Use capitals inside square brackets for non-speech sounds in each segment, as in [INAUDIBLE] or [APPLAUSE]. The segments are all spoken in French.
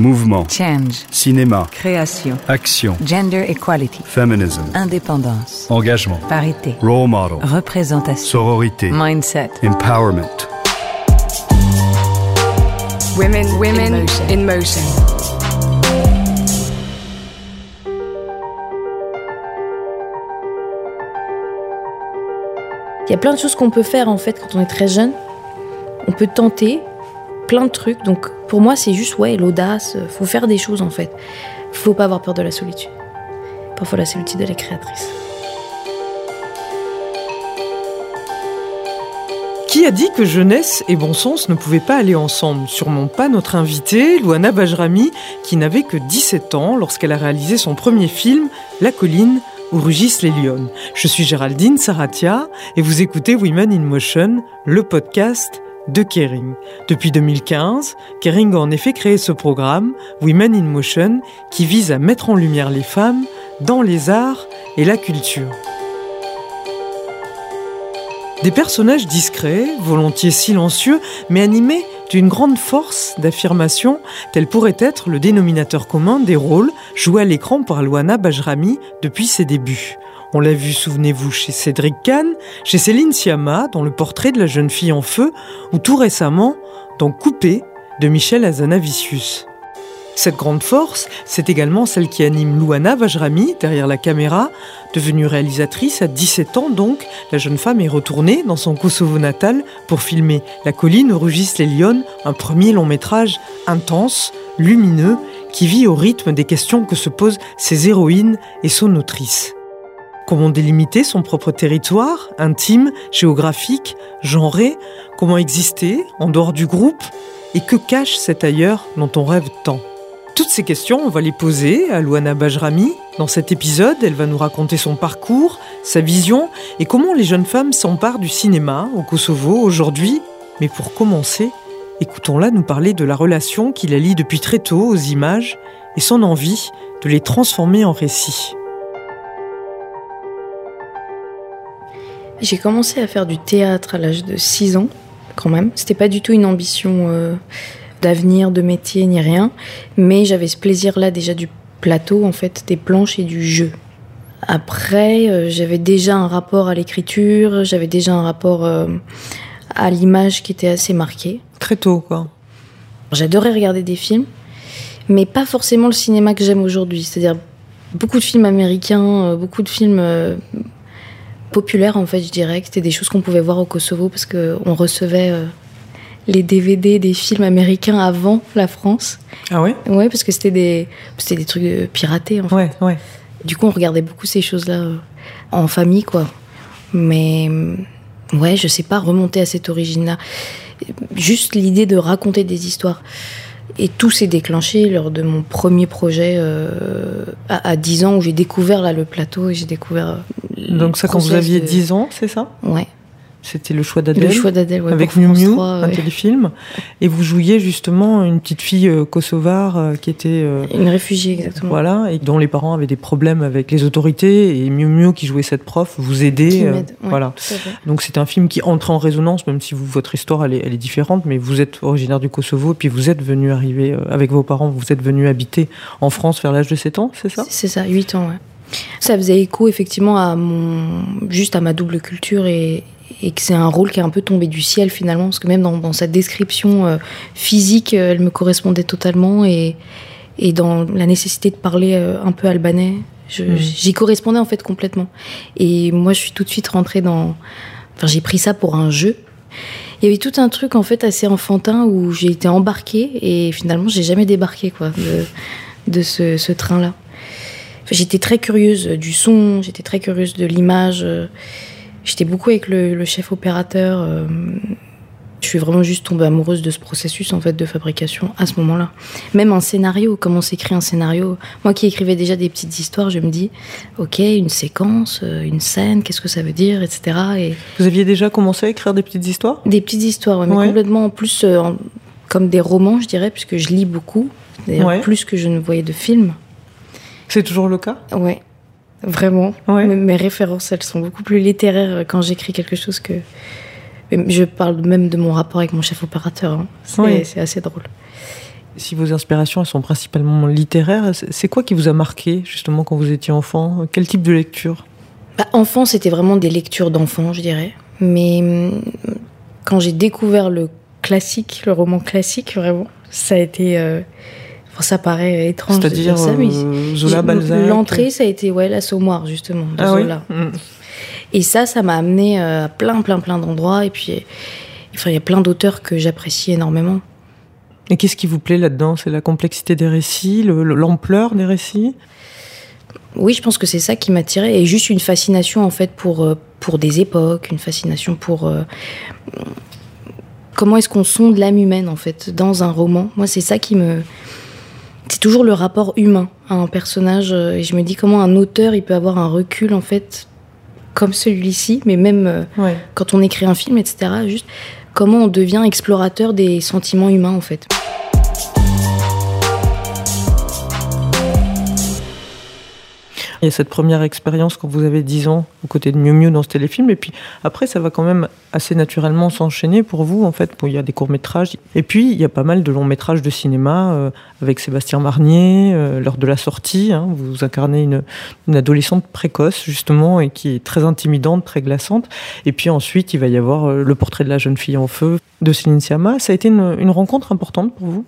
Mouvement. Change. Cinéma. Création. Action. Gender equality. Feminism. Indépendance. Engagement. Parité. Role model. Représentation. Sororité. Mindset. Empowerment. Women, women in motion. Il y a plein de choses qu'on peut faire en fait quand on est très jeune. On peut tenter plein de trucs. Donc pour moi, c'est juste ouais, l'audace. Faut faire des choses en fait. Faut pas avoir peur de la solitude. Parfois, la solitude, elle est créatrice. Qui a dit que jeunesse et bon sens ne pouvaient pas aller ensemble? Sûrement pas notre invitée, Luana Bajrami, qui n'avait que 17 ans lorsqu'elle a réalisé son premier film, La colline, où rugissent les lions. Je suis Géraldine Saratia et vous écoutez Women in Motion, le podcast de Kering. Depuis 2015, Kering a en effet créé ce programme, Women in Motion, qui vise à mettre en lumière les femmes dans les arts et la culture. Des personnages discrets, volontiers silencieux, mais animés d'une grande force d'affirmation, tel pourrait être le dénominateur commun des rôles joués à l'écran par Luana Bajrami depuis ses débuts. On l'a vu, souvenez-vous, chez Cédric Kahn, chez Céline Sciamma, dans le portrait de la jeune fille en feu, ou tout récemment, dans Coupé de Michel Azanavicius. Cette grande force, c'est également celle qui anime Louana Vajrami derrière la caméra. Devenue réalisatrice à 17 ans donc, la jeune femme est retournée dans son Kosovo natal pour filmer La colline où rugissent les lions, un premier long métrage intense, lumineux, qui vit au rythme des questions que se posent ses héroïnes et son autrice. Comment délimiter son propre territoire, intime, géographique, genré? Comment exister en dehors du groupe? Et que cache cet ailleurs dont on rêve tant? Toutes ces questions, on va les poser à Luana Bajrami. Dans cet épisode, elle va nous raconter son parcours, sa vision et comment les jeunes femmes s'emparent du cinéma au Kosovo aujourd'hui. Mais pour commencer, écoutons-la nous parler de la relation qui la lie depuis très tôt aux images et son envie de les transformer en récits. J'ai commencé à faire du théâtre à l'âge de 6 ans, quand même. C'était pas du tout une ambition euh, d'avenir, de métier, ni rien. Mais j'avais ce plaisir-là déjà du plateau, en fait, des planches et du jeu. Après, euh, j'avais déjà un rapport à l'écriture, j'avais déjà un rapport euh, à l'image qui était assez marqué. Très tôt, quoi. J'adorais regarder des films, mais pas forcément le cinéma que j'aime aujourd'hui. C'est-à-dire beaucoup de films américains, beaucoup de films populaires, en fait, je dirais. C'était des choses qu'on pouvait voir au Kosovo parce qu'on recevait les DVD des films américains avant la France. Ah ouais? Ouais, parce que c'était des, c'était des trucs piratés en fait. Ouais, ouais. Du coup, on regardait beaucoup ces choses-là euh, en famille, quoi. Mais ouais, je sais pas remonter à cette origine-là. Juste l'idée de raconter des histoires. Et tout s'est déclenché lors de mon premier projet euh, à, 10 ans où j'ai découvert là le plateau et j'ai découvert. Euh, Donc ça quand vous aviez 10 ans, c'est ça? Ouais. C'était le choix d'Adèle. Le choix d'Adèle, ouais, Avec Miu Miu, un téléfilm. Et vous jouiez justement une petite fille euh, kosovare euh, qui était. Euh, une réfugiée, exactement. Voilà, et dont les parents avaient des problèmes avec les autorités. Et Miu Miu, qui jouait cette prof, vous aidait. Qui ouais, voilà. Donc c'est un film qui entre en résonance, même si vous, votre histoire elle est, elle est, différente, mais vous êtes originaire du Kosovo, et puis vous êtes venu arriver avec vos parents, vous êtes venu habiter en France vers l'âge de 7 ans, c'est ça? C'est ça, 8 ans, ouais. Ça faisait écho effectivement à mon, juste à ma double culture et, et que c'est un rôle qui est un peu tombé du ciel finalement, parce que même dans, sa description euh, physique, euh, elle me correspondait totalement, et, et dans la nécessité de parler euh, un peu albanais, mm. j'y correspondais en fait complètement. Et moi, je suis tout de suite rentrée dans... Enfin, j'ai pris ça pour un jeu. Il y avait tout un truc en fait assez enfantin où j'ai été embarquée et finalement j'ai jamais débarqué quoi de, de ce, ce train-là. j'étais très curieuse du son, j'étais très curieuse de l'image. J'étais beaucoup avec le, chef opérateur. Euh, je suis vraiment juste tombée amoureuse de ce processus en fait de fabrication à ce moment-là. Même un scénario, comment s'écrit un scénario. Moi qui écrivais déjà des petites histoires, je me dis, ok, une séquence, euh, une scène, qu'est-ce que ça veut dire, etc. Et vous aviez déjà commencé à écrire des petites histoires? Des petites histoires, mais complètement en plus euh, comme des romans, je dirais, puisque je lis beaucoup, d'ailleurs plus que je ne voyais de films. C'est toujours le cas? Ouais. Vraiment. Mes références, elles sont beaucoup plus littéraires quand j'écris quelque chose que. Je parle même de mon rapport avec mon chef opérateur. Hein. C'est assez drôle. si vos inspirations elles sont principalement littéraires, c'est quoi qui vous a marqué justement quand vous étiez enfant? Quel type de lecture? Bah, Enfant, c'était vraiment des lectures d'enfants, je dirais. Mais hum, quand j'ai découvert le classique, le roman classique, vraiment, ça a été. Euh, ça paraît étrange de dire ça, mais euh, Zola, Balzac. L'entrée, ça a été ouais l'assommoir justement de ah Zola. Oui mm. Et ça, ça m'a amené euh, à plein, plein, plein d'endroits. Et puis, enfin, il y a plein d'auteurs que j'apprécie énormément. Et qu'est-ce qui vous plaît là-dedans? C'est la complexité des récits, l'ampleur des récits? Oui, je pense que c'est ça qui m'a tiré. Et juste une fascination, en fait, pour, euh, pour des époques, une fascination pour. Euh, comment est-ce qu'on sonde l'âme humaine, en fait, dans un roman Moi, c'est ça qui me. C'est toujours le rapport humain à un personnage. Et je me dis comment un auteur, il peut avoir un recul, en fait, comme celui-ci, mais même euh, quand on écrit un film, etc. Juste comment on devient explorateur des sentiments humains, en fait. Il y a cette première expérience quand vous avez 10 ans aux côtés de Miu Miu dans ce téléfilm. Et puis après, ça va quand même assez naturellement s'enchaîner pour vous. En fait, il y a des courts-métrages. Et puis, il y a pas mal de longs-métrages de cinéma euh, avec Sébastien Marnier, euh, lors de la sortie. Hein. vous incarnez une, adolescente précoce, justement, et qui est très intimidante, très glaçante. Et puis ensuite, il va y avoir euh, le portrait de la jeune fille en feu de Céline Sciamma. Ça a été une, une rencontre importante pour vous?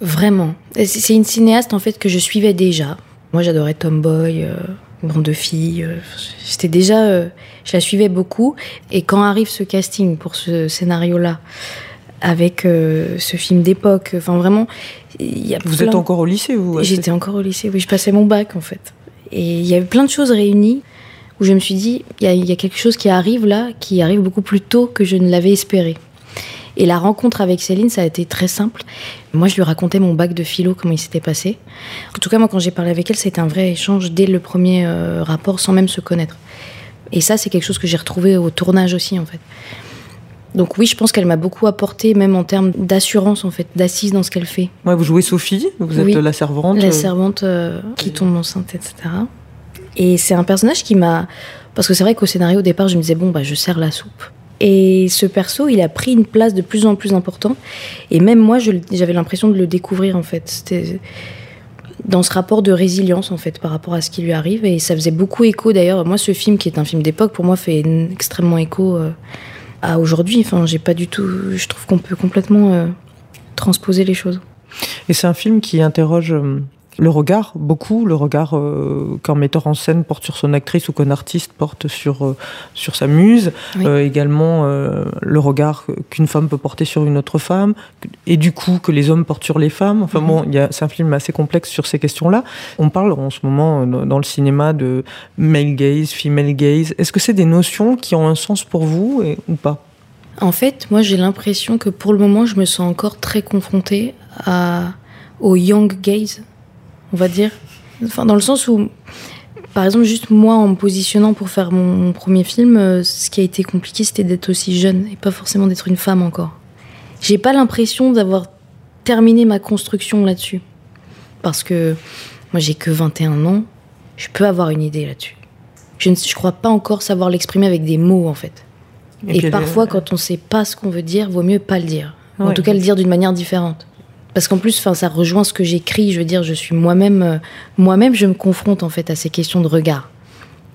Vraiment. C'est une cinéaste, en fait, que je suivais déjà. Moi, j'adorais Tomboy, euh, Bande de filles. Euh, J'étais déjà, euh, je la suivais beaucoup. Et quand arrive ce casting pour ce scénario-là, avec euh, ce film d'époque, enfin vraiment, il y a Vous êtes encore au lycée, vous J'étais encore au lycée. Oui, je passais mon bac en fait. Et il y avait plein de choses réunies où je me suis dit, il y, y, a quelque chose qui arrive là, qui arrive beaucoup plus tôt que je ne l'avais espéré. Et la rencontre avec Céline, ça a été très simple. Moi, je lui racontais mon bac de philo, comment il s'était passé. En tout cas, moi, quand j'ai parlé avec elle, c'était un vrai échange dès le premier euh, rapport, sans même se connaître. Et ça, c'est quelque chose que j'ai retrouvé au tournage aussi, en fait. Donc oui, je pense qu'elle m'a beaucoup apporté, même en termes d'assurance, en fait, d'assise dans ce qu'elle fait. Ouais, vous jouez Sophie, vous êtes la servante. La servante euh, qui tombe enceinte, etc. Et c'est un personnage qui m'a... Parce que c'est vrai qu'au scénario, au départ, je me disais, bon, bah, je sers la soupe. Et ce perso, il a pris une place de plus en plus importante. Et même moi, j'avais l'impression de le découvrir, en fait. C'était dans ce rapport de résilience, en fait, par rapport à ce qui lui arrive. Et ça faisait beaucoup écho, d'ailleurs. Moi, ce film, qui est un film d'époque, pour moi, fait extrêmement écho euh, à aujourd'hui. Enfin, j'ai pas du tout... Je trouve qu'on peut complètement euh, transposer les choses. Et c'est un film qui interroge euh, le regard, beaucoup, le regard euh, qu'un metteur en scène porte sur son actrice ou qu'un artiste porte sur, euh, sur sa muse, euh, également le regard qu'une femme peut porter sur une autre femme, et du coup que les hommes portent sur les femmes. Enfin bon, mhm. c'est un film assez complexe sur ces questions-là. On parle en ce moment dans le cinéma de male gaze, female gaze. Est-ce que c'est des notions qui ont un sens pour vous ou pas? En fait, moi j'ai l'impression que pour le moment, je me sens encore très confrontée à, au young gaze on va dire. Enfin, dans le sens où, par exemple, juste moi, en me positionnant pour faire mon, premier film, euh, ce qui a été compliqué, c'était d'être aussi jeune et pas forcément d'être une femme encore. J'ai pas l'impression d'avoir terminé ma construction là-dessus. Parce que moi, j'ai que 21 ans, je peux avoir une idée là-dessus. Je ne je crois pas encore savoir l'exprimer avec des mots, en fait. Et, parfois, quand on sait pas ce qu'on veut dire, vaut mieux pas le dire. En tout cas, le dire d'une manière différente. Parce qu'en plus, enfin, ça rejoint ce que j'écris. Je veux dire, je suis moi-même, euh, moi-même, je me confronte en fait à ces questions de regard.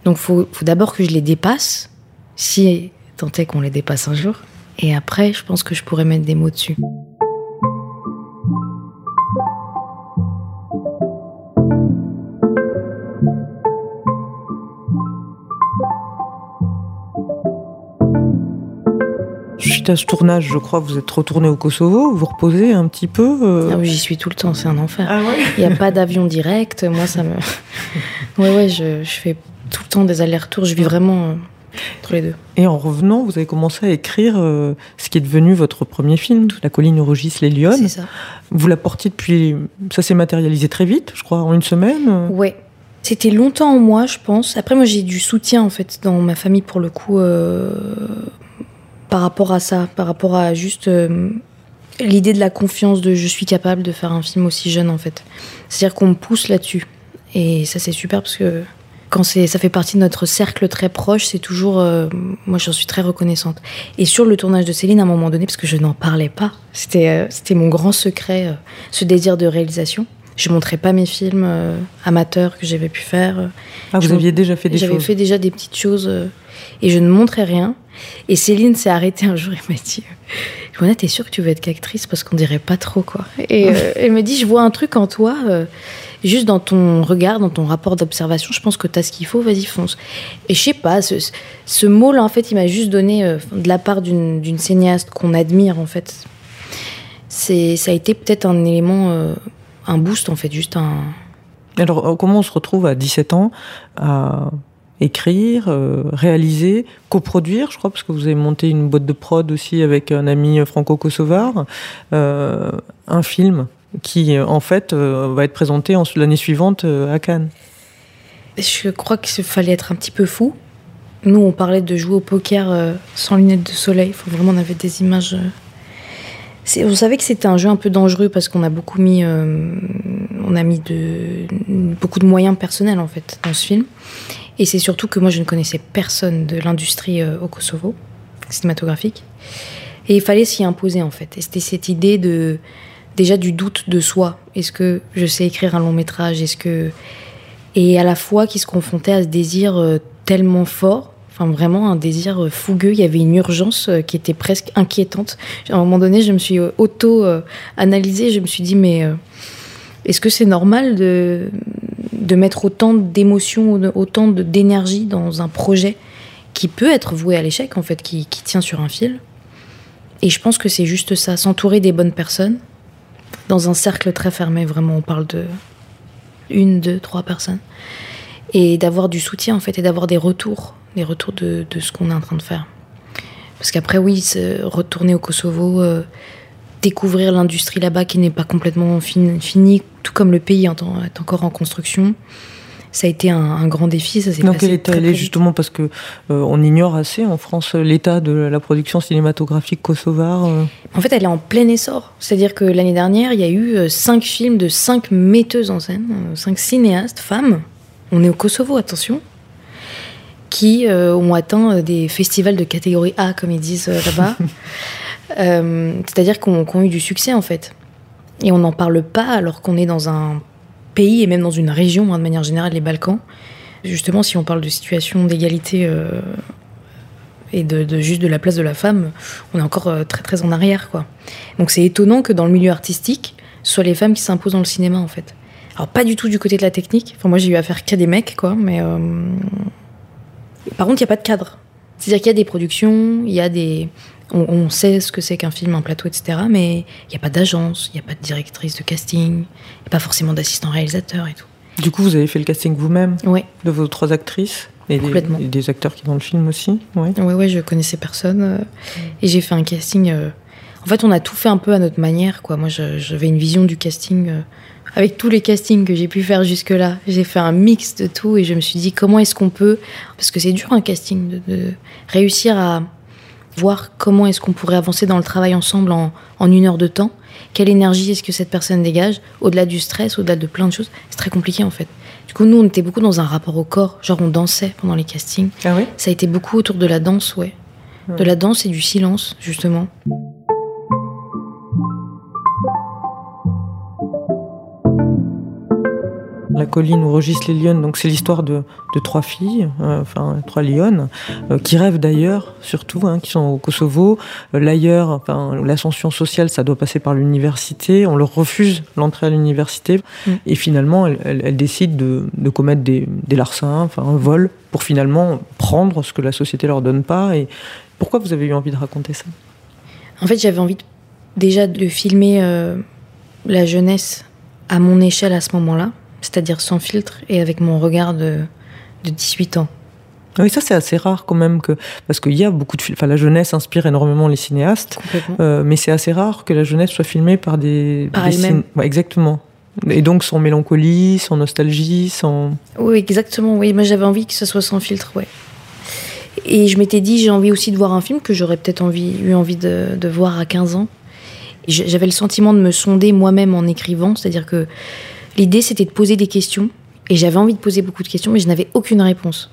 Donc, faut, faut d'abord que je les dépasse, si tant est qu'on les dépasse un jour. Et après, je pense que je pourrais mettre des mots dessus. Suite à ce tournage, je crois, vous êtes retourné au Kosovo, vous reposez un petit peu euh ah oui, J'y suis tout le temps, c'est un enfer. Ah Il n'y a pas d'avion direct, moi ça me... Oui, [LAUGHS] ouais, je, fais tout le temps des allers-retours, je vis vraiment euh, entre les deux. Et en revenant, vous avez commencé à écrire euh, ce qui est devenu votre premier film, La colline où rugissent les lionnes. C'est ça. Vous la portiez depuis... Ça s'est matérialisé très vite, je crois, en une semaine Ouais. C'était longtemps en moi, je pense. Après, moi, j'ai du soutien, en fait, dans ma famille, pour le coup par rapport à ça, par rapport à juste euh, l'idée de la confiance de je suis capable de faire un film aussi jeune en fait. C'est-à-dire qu'on me pousse là-dessus. Et ça c'est super parce que quand c'est, ça fait partie de notre cercle très proche, c'est toujours, euh, moi j'en suis très reconnaissante. Et sur le tournage de Céline, à un moment donné, parce que je n'en parlais pas, c'était, euh, c'était mon grand secret, ce désir de réalisation. Je montrais pas mes films amateurs que j'avais pu faire. Ah, vous Je- aviez déjà fait des J'avais choses. fait déjà des petites choses et je ne montrais rien. Et Céline s'est arrêtée un jour et m'a dit Joanna, t'es sûre que tu veux être qu'actrice Parce qu'on dirait pas trop, quoi. Et euh, [LAUGHS] elle me dit Je vois un truc en toi, euh, juste dans ton regard, dans ton rapport d'observation, je pense que t'as ce qu'il faut, vas-y, fonce. Et je sais pas, ce, ce mot-là, en fait, il m'a juste donné, euh, de la part d'une cinéaste qu'on admire, en fait. C'est, ça a été peut-être un élément, un boost, en fait, juste un. Alors, comment on se retrouve à 17 ans à écrire, euh, réaliser, coproduire, je crois, parce que vous avez monté une boîte de prod aussi avec un ami franco-kosovar, euh, un film qui, euh, en fait, euh, va être présenté en- l'année suivante euh, à Cannes. Je crois qu'il fallait être un petit peu fou. Nous, on parlait de jouer au poker euh, sans lunettes de soleil. Faut vraiment, on avait des images. euh. On savait que c'était un jeu un peu dangereux parce qu'on a beaucoup mis, euh, on a mis beaucoup de moyens personnels en fait dans ce film. Et c'est surtout que moi, je ne connaissais personne de l'industrie euh, au Kosovo cinématographique. Et il fallait s'y imposer en fait. Et c'était cette idée de déjà du doute de soi. Est-ce que je sais écrire un long métrage? Est-ce que et à la fois qui se confrontait à ce désir euh, tellement fort, enfin vraiment un désir euh, fougueux. Il y avait une urgence qui était presque inquiétante. À un moment donné, je me suis auto-analysée. Je me suis dit, mais est-ce que c'est normal de, de mettre autant d'émotions, autant d'énergie dans un projet qui peut être voué à l'échec, en fait, qui, qui tient sur un fil Et je pense que c'est juste ça, s'entourer des bonnes personnes dans un cercle très fermé. Vraiment, on parle de une, deux, trois personnes. Et d'avoir du soutien, en fait, et d'avoir des retours, des retours de, de ce qu'on est en train de faire. Parce qu'après, oui, retourner au Kosovo, euh, découvrir l'industrie là-bas qui n'est pas complètement fin- finie, tout comme le pays en temps- est encore en construction, ça a été un, un grand défi. Ça s'est Dans passé quel état très, elle est justement parce que euh, on ignore assez en France l'état de la production cinématographique kosovare. euh. En fait, elle est en plein essor. C'est-à-dire que l'année dernière, il y a eu euh, cinq films de cinq metteuses en scène, euh, cinq cinéastes, femmes. On est au Kosovo, attention. Qui euh, ont atteint euh, des festivals de catégorie A, comme ils disent euh, là-bas. [LAUGHS] Euh, C'est-à-dire qu'on a eu du succès, en fait. Et on n'en parle pas alors qu'on est dans un pays et même dans une région, hein, de manière générale, les Balkans. Justement, si on parle de situation d'égalité euh, et de, juste de la place de la femme, on est encore euh, très très en arrière quoi. Donc c'est étonnant que dans le milieu artistique, ce soit les femmes qui s'imposent dans le cinéma en fait. Alors pas du tout du côté de la technique. Enfin moi j'ai eu affaire qu'à des mecs quoi, mais par contre il y a pas de cadre. C'est-à-dire qu'il y a des productions, il y a des, on, on sait ce que c'est qu'un film, un plateau, etc. Mais il n'y a pas d'agence, il n'y a pas de directrice de casting, a pas forcément d'assistant réalisateur et tout. Du coup, vous avez fait le casting vous-même Ouais, de vos trois actrices et des, Complètement. et des acteurs qui sont dans le film aussi. Ouais. Ouais, ouais, je connaissais personne. euh, et j'ai fait un casting. euh, en fait, on a tout fait un peu à notre manière, quoi. Moi, j'avais une vision du casting. euh, avec tous les castings que j'ai pu faire jusque-là, j'ai fait un mix de tout et je me suis dit comment est-ce qu'on peut. Parce que c'est dur un casting, de, de réussir à voir comment est-ce qu'on pourrait avancer dans le travail ensemble en, en une heure de temps. Quelle énergie est-ce que cette personne dégage? Au-delà du stress, au-delà de plein de choses. C'est très compliqué en fait. Du coup, nous, on était beaucoup dans un rapport au corps. Genre, on dansait pendant les castings. Ah oui? Ça a été beaucoup autour de la danse, ouais. De la danse et du silence, justement. La colline où rugissent les lionnes, donc c'est l'histoire de, de trois filles, euh, enfin trois lionnes, euh, qui rêvent d'ailleurs, surtout, hein, qui sont au Kosovo. Euh, L'ailleurs, enfin, l'ascension sociale, ça doit passer par l'université. On leur refuse l'entrée à l'université. Mm. Et finalement, elles, elles- elles décident de, de commettre des, des larcins, enfin un vol, pour finalement prendre ce que la société leur donne pas. Et pourquoi vous avez eu envie de raconter ça? En fait, j'avais envie de- déjà de filmer la jeunesse à mon échelle à ce moment-là, c'est-à-dire sans filtre et avec mon regard de, de 18 ans. Oui, ça c'est assez rare quand même que parce qu'il y a beaucoup de films. Enfin, la jeunesse inspire énormément les cinéastes. Euh, mais c'est assez rare que la jeunesse soit filmée par des. Par des elle-même. cin- Ouais, exactement. Et donc sans mélancolie, sans nostalgie, sans. Oui, exactement. Oui, moi j'avais envie que ce soit sans filtre, ouais. Et je m'étais dit, j'ai envie aussi de voir un film que j'aurais peut-être envie, eu envie de, de voir à 15 ans. J'avais le sentiment de me sonder moi-même en écrivant, c'est-à-dire que l'idée c'était de poser des questions Et j'avais envie de poser beaucoup de questions, mais je n'avais aucune réponse.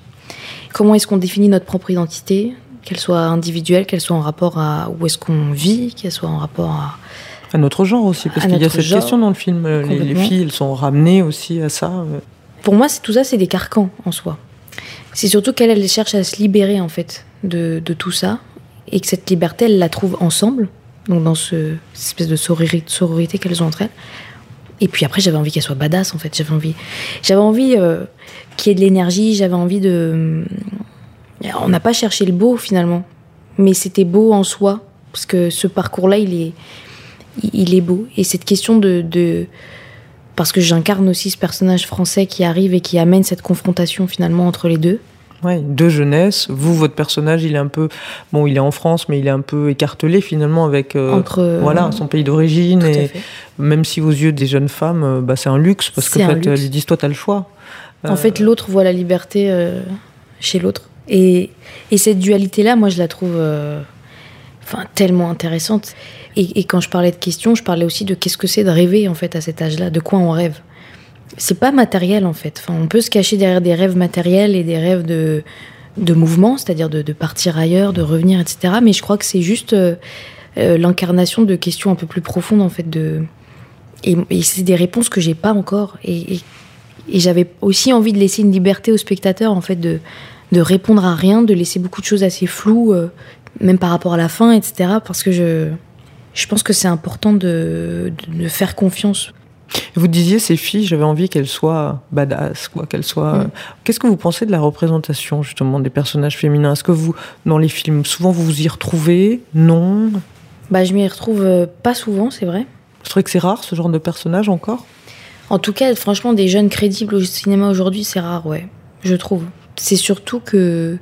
Comment est-ce qu'on définit notre propre identité Qu'elle soit individuelle, qu'elle soit en rapport à où est-ce qu'on vit, qu'elle soit en rapport à... À notre genre aussi, parce qu'il y a cette genre, question dans le film. Les, filles, elles sont ramenées aussi à ça. euh. Pour moi, c'est tout ça, c'est des carcans en soi. C'est surtout qu'elle, elle cherche à se libérer en fait de, de tout ça, et que cette liberté, elle la trouve ensemble, donc dans ce, cette espèce de sorori- sororité qu'elles ont entre elles. Et puis après, j'avais envie qu'elle soit badass en fait. J'avais envie, j'avais envie euh, qu'il y ait de l'énergie. J'avais envie de. On n'a pas cherché le beau finalement, mais c'était beau en soi parce que ce parcours-là, il est, il est beau. Et cette question de, de parce que j'incarne aussi ce personnage français qui arrive et qui amène cette confrontation finalement entre les deux. Ouais, de jeunesse. Vous, votre personnage, il est un peu. Bon, il est en France, mais il est un peu écartelé finalement avec. euh, Entre- Voilà, son pays d'origine. Et même si aux yeux des jeunes femmes, euh, bah, c'est un luxe, parce qu'en C'est un fait, elles disent Toi, t'as le choix. En Euh, fait, l'autre voit la liberté euh, chez l'autre. Et, et cette dualité-là, moi, je la trouve euh, enfin, tellement intéressante. Et, et quand je parlais de questions, je parlais aussi de qu'est-ce que c'est de rêver, en fait, à cet âge-là, de quoi on rêve. C'est pas matériel, en fait. On peut se cacher derrière des rêves matériels et des rêves de, de mouvement, c'est-à-dire de, partir ailleurs, de revenir, etc. Mais je crois que c'est juste euh, euh, l'incarnation de questions un peu plus profondes, en fait. De... Et, c'est des réponses que j'ai pas encore. Et, j'avais aussi envie de laisser une liberté au spectateur, en fait, de, de répondre à rien, de laisser beaucoup de choses assez floues, euh, même par rapport à la fin, etc. Parce que je, je pense que c'est important de, de faire confiance. Vous disiez, ces filles, j'avais envie qu'elles soient badass, quoi, qu'elles soient. Mm. Qu'est-ce que vous pensez de la représentation, justement, des personnages féminins? Est-ce que vous, dans les films, souvent vous vous y retrouvez? Non? Bah, je m'y retrouve euh, pas souvent, c'est vrai. Je trouvais que c'est rare, ce genre de personnage encore? En tout cas, franchement, des jeunes crédibles au cinéma aujourd'hui, c'est rare, ouais, je trouve. C'est surtout que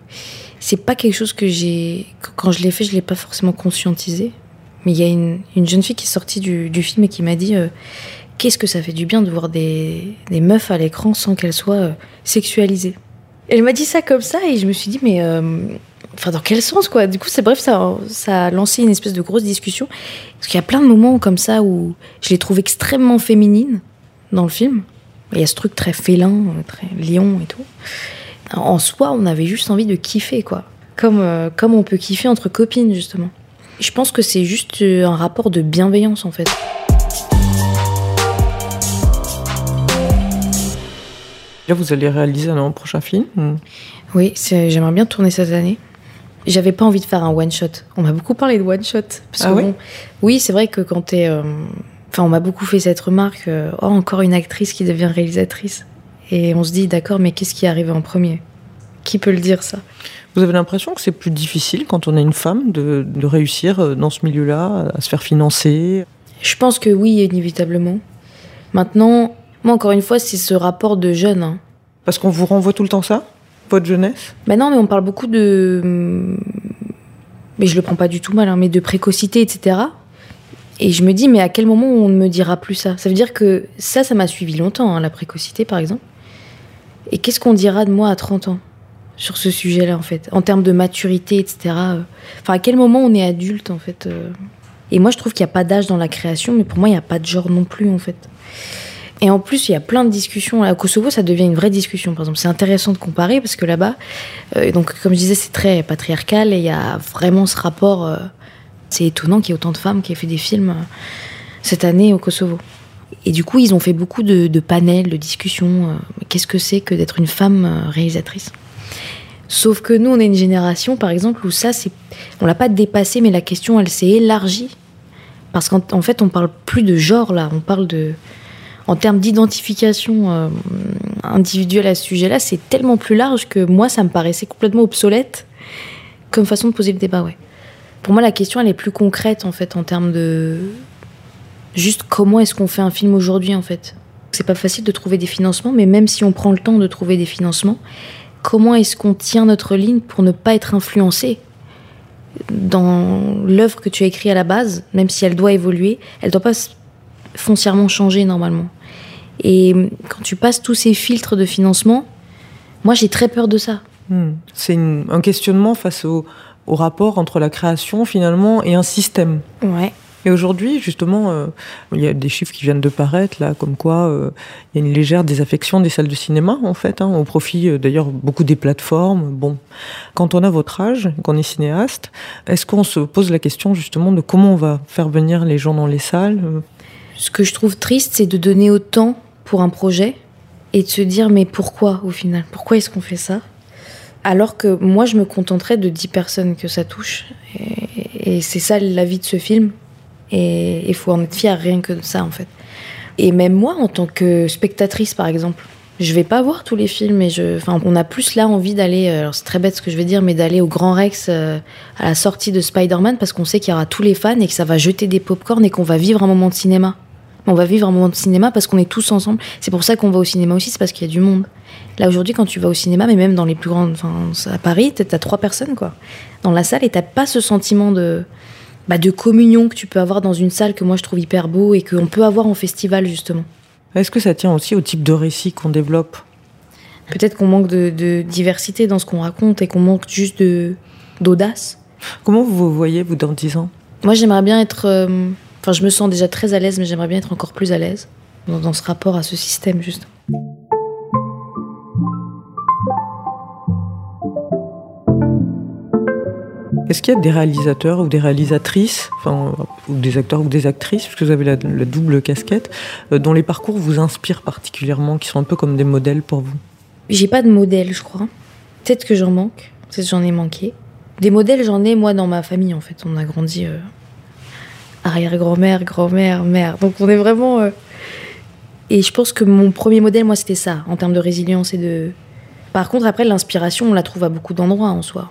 c'est pas quelque chose que j'ai. Quand je l'ai fait, je l'ai pas forcément conscientisé. Mais il y a une, une jeune fille qui est sortie du, du film et qui m'a dit euh, Qu'est-ce que ça fait du bien de voir des, meufs à l'écran sans qu'elles soient euh, sexualisées Elle m'a dit ça comme ça et je me suis dit Mais. euh, Enfin, dans quel sens, quoi? Du coup, c'est bref, ça, ça a lancé une espèce de grosse discussion. Parce qu'il y a plein de moments comme ça où je les trouve extrêmement féminines dans le film. Il y a ce truc très félin, euh, très lion et tout. En soi, on avait juste envie de kiffer, quoi. Comme, comme on peut kiffer entre copines, justement. Je pense que c'est juste un rapport de bienveillance, en fait. Là, vous allez réaliser un prochain film ou- Oui, j'aimerais bien tourner cette année. J'avais pas envie de faire un one shot. On m'a beaucoup parlé de one shot. Parce Ah que ouais? bon, oui, c'est vrai que quand t'es. euh, Enfin, on m'a beaucoup fait cette remarque. euh, oh, encore une actrice qui devient réalisatrice. Et on se dit, d'accord, mais qu'est-ce qui est arrivé en premier? Qui peut le dire ça? Vous avez l'impression que c'est plus difficile quand on est une femme de, de réussir euh, dans ce milieu-là, à se faire financer? Je pense que oui, inévitablement. Maintenant, moi, encore une fois, c'est ce rapport de jeune. hein. Parce qu'on vous renvoie tout le temps ça Votre jeunesse? Bah non, mais on parle beaucoup de. Mais je le prends pas du tout mal, hein, mais de précocité, etc. Et je me dis, mais à quel moment on ne me dira plus ça? Ça veut dire que ça, ça m'a suivi longtemps, hein, la précocité, par exemple. Et qu'est-ce qu'on dira de moi à 30 ans sur ce sujet-là, en fait? En termes de maturité, etc. euh. Enfin, à quel moment on est adulte, en fait euh? Et moi, je trouve qu'il n'y a pas d'âge dans la création, mais pour moi, il n'y a pas de genre non plus, en fait. Et en plus, il y a plein de discussions. À Kosovo, ça devient une vraie discussion. Par exemple, c'est intéressant de comparer parce que là-bas, euh, donc comme je disais, c'est très patriarcal et il y a vraiment ce rapport. euh, c'est étonnant qu'il y ait autant de femmes qui aient fait des films euh, cette année au Kosovo. Et du coup, ils ont fait beaucoup de, panels, de discussions. Qu'est-ce que c'est que d'être une femme réalisatrice? Sauf que nous, on est une génération, par exemple, où ça, c'est, on l'a pas dépassé, mais la question, elle s'est élargie. Parce qu'en en fait, on parle plus de genre là, on parle de, en termes d'identification euh, individuelle à ce sujet-là, c'est tellement plus large que moi, ça me paraissait complètement obsolète comme façon de poser le débat, ouais. Pour moi, la question, elle est plus concrète, en fait, en termes de... Juste comment est-ce qu'on fait un film aujourd'hui, en fait C'est pas facile de trouver des financements, mais même si on prend le temps de trouver des financements, comment est-ce qu'on tient notre ligne pour ne pas être influencé dans l'œuvre que tu as écrite à la base, même si elle doit évoluer, elle doit pas foncièrement changer normalement. Et quand tu passes tous ces filtres de financement, moi j'ai très peur de ça. Hmm. C'est un questionnement face au, au rapport entre la création finalement et un système. Ouais. Et aujourd'hui, justement, euh, il y a des chiffres qui viennent de paraître, là, comme quoi euh, il y a une légère désaffection des salles de cinéma, en fait, hein, au profit euh, d'ailleurs beaucoup des plateformes. Bon, quand on a votre âge, qu'on est cinéaste, est-ce qu'on se pose la question justement de comment on va faire venir les gens dans les salles Ce que je trouve triste, c'est de donner autant pour un projet et de se dire mais pourquoi au final? Pourquoi est-ce qu'on fait ça? Alors que moi je me contenterais de 10 personnes que ça touche. Et, c'est ça la vie de ce film. Et il faut en être fier rien que de ça, en fait. Et même moi, en tant que spectatrice, par exemple, je vais pas voir tous les films et je enfin on a plus là envie d'aller euh, alors c'est très bête ce que je vais dire mais d'aller au Grand Rex euh, à la sortie de Spider-Man parce qu'on sait qu'il y aura tous les fans et que ça va jeter des pop-corn et qu'on va vivre un moment de cinéma. On va vivre un moment de cinéma parce qu'on est tous ensemble. C'est pour ça qu'on va au cinéma aussi, c'est parce qu'il y a du monde. Là aujourd'hui quand tu vas au cinéma mais même dans les plus grandes enfin à Paris, tu as trois personnes quoi dans la salle et t'as pas ce sentiment de bah, de communion que tu peux avoir dans une salle que moi je trouve hyper beau et qu'on peut avoir en festival justement. Est-ce que ça tient aussi au type de récit qu'on développe? Peut-être qu'on manque de, diversité dans ce qu'on raconte et qu'on manque juste de d'audace. Comment vous vous voyez vous dans 10 ans? Moi j'aimerais bien être... Euh, enfin je me sens déjà très à l'aise mais j'aimerais bien être encore plus à l'aise dans, dans ce rapport à ce système justement. Est-ce qu'il y a des réalisateurs ou des réalisatrices, enfin, ou des acteurs ou des actrices, puisque vous avez la, double casquette, euh, dont les parcours vous inspirent particulièrement, qui sont un peu comme des modèles pour vous? J'ai pas de modèle, je crois. Peut-être que j'en manque, peut-être que j'en ai manqué. Des modèles, j'en ai moi dans ma famille en fait. On a grandi euh, arrière-grand-mère, grand-mère, mère. Donc on est vraiment. Euh, et je pense que mon premier modèle, moi, c'était ça, en termes de résilience et de. Par contre, après, l'inspiration, on la trouve à beaucoup d'endroits en soi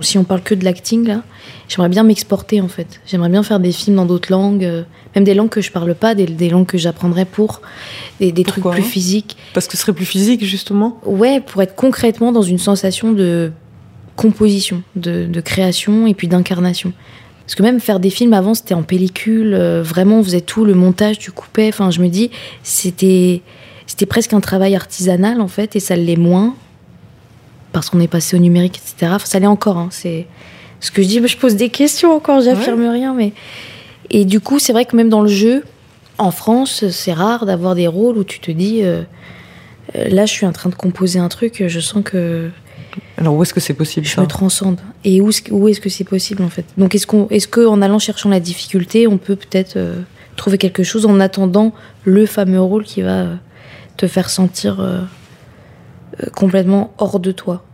si on parle que de l'acting, là, j'aimerais bien m'exporter en fait. J'aimerais bien faire des films dans d'autres langues, euh, même des langues que je parle pas, des, langues que j'apprendrais pour, des, des trucs plus physiques. Parce que ce serait plus physique justement? Ouais, pour être concrètement dans une sensation de composition, de, création et puis d'incarnation. Parce que même faire des films avant, c'était en pellicule, euh, vraiment on faisait tout, le montage, tu coupais. Enfin, je me dis, c'était c'était presque un travail artisanal en fait, et ça l'est moins parce qu'on est passé au numérique, etc. ça l'est encore. Hein, c'est ce que je dis. Je pose des questions encore. J'affirme rien, mais et du coup, c'est vrai que même dans le jeu, en France, c'est rare d'avoir des rôles où tu te dis, euh, euh, là, je suis en train de composer un truc, je sens que. Alors où est-ce que c'est possible Je me transcende. Et où, où est-ce que c'est possible en fait? Donc est-ce qu'on, est-ce qu'en allant cherchant la difficulté, on peut peut-être euh, trouver quelque chose en attendant le fameux rôle qui va te faire sentir euh, complètement hors de toi?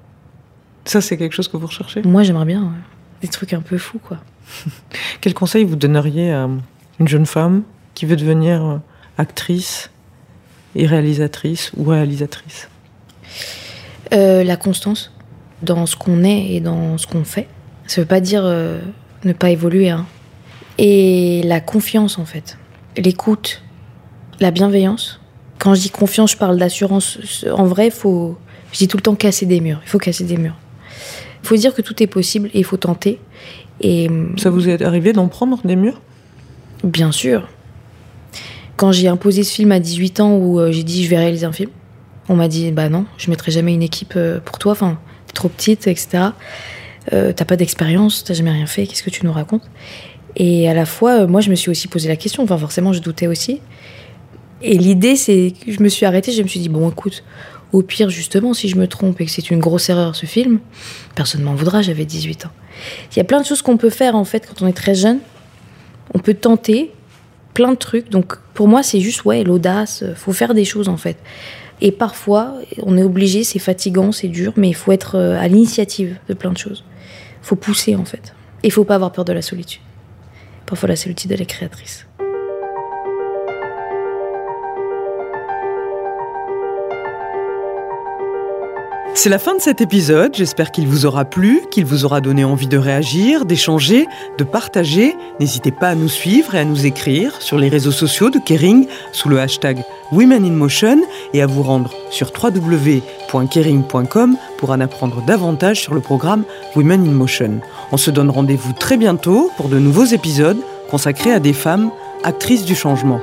Ça, c'est quelque chose que vous recherchez? Moi, j'aimerais bien. Des trucs un peu fous, quoi. [LAUGHS] Quel conseil vous donneriez à une jeune femme qui veut devenir euh, actrice et réalisatrice ou réalisatrice? Euh, La constance dans ce qu'on est et dans ce qu'on fait. Ça veut pas dire ne pas évoluer. Hein. Et la confiance, en fait. L'écoute, la bienveillance quand je dis confiance, je parle d'assurance. En vrai, faut, je dis tout le temps casser des murs. Il faut casser des murs. Il faut dire que tout est possible et il faut tenter. Et ça vous est arrivé d'en prendre des murs? Bien sûr. Quand j'ai imposé ce film à 18 ans où euh, j'ai dit je vais réaliser un film, on m'a dit bah non, je mettrai jamais une équipe euh, pour toi. Enfin, trop petite, etc. Euh, t'as pas d'expérience, t'as jamais rien fait. Qu'est-ce que tu nous racontes? Et à la fois, moi, je me suis aussi posé la question. Enfin, forcément, je doutais aussi. Et l'idée, c'est que je me suis arrêtée, je me suis dit, bon, écoute, au pire, justement, si je me trompe et que c'est une grosse erreur ce film, personne m'en voudra, j'avais 18 ans. Il y a plein de choses qu'on peut faire, en fait, quand on est très jeune. On peut tenter plein de trucs. Donc, pour moi, c'est juste, ouais, l'audace, faut faire des choses, en fait. Et parfois, on est obligé, c'est fatigant, c'est dur, mais il faut être euh, à l'initiative de plein de choses. Il faut pousser, en fait. Et il faut pas avoir peur de la solitude. Parfois, la solitude, elle est créatrice. C'est la fin de cet épisode, j'espère qu'il vous aura plu, qu'il vous aura donné envie de réagir, d'échanger, de partager. N'hésitez pas à nous suivre et à nous écrire sur les réseaux sociaux de Kering sous le hashtag Women in Motion et à vous rendre sur www.kering.com pour en apprendre davantage sur le programme Women in Motion. On se donne rendez-vous très bientôt pour de nouveaux épisodes consacrés à des femmes actrices du changement.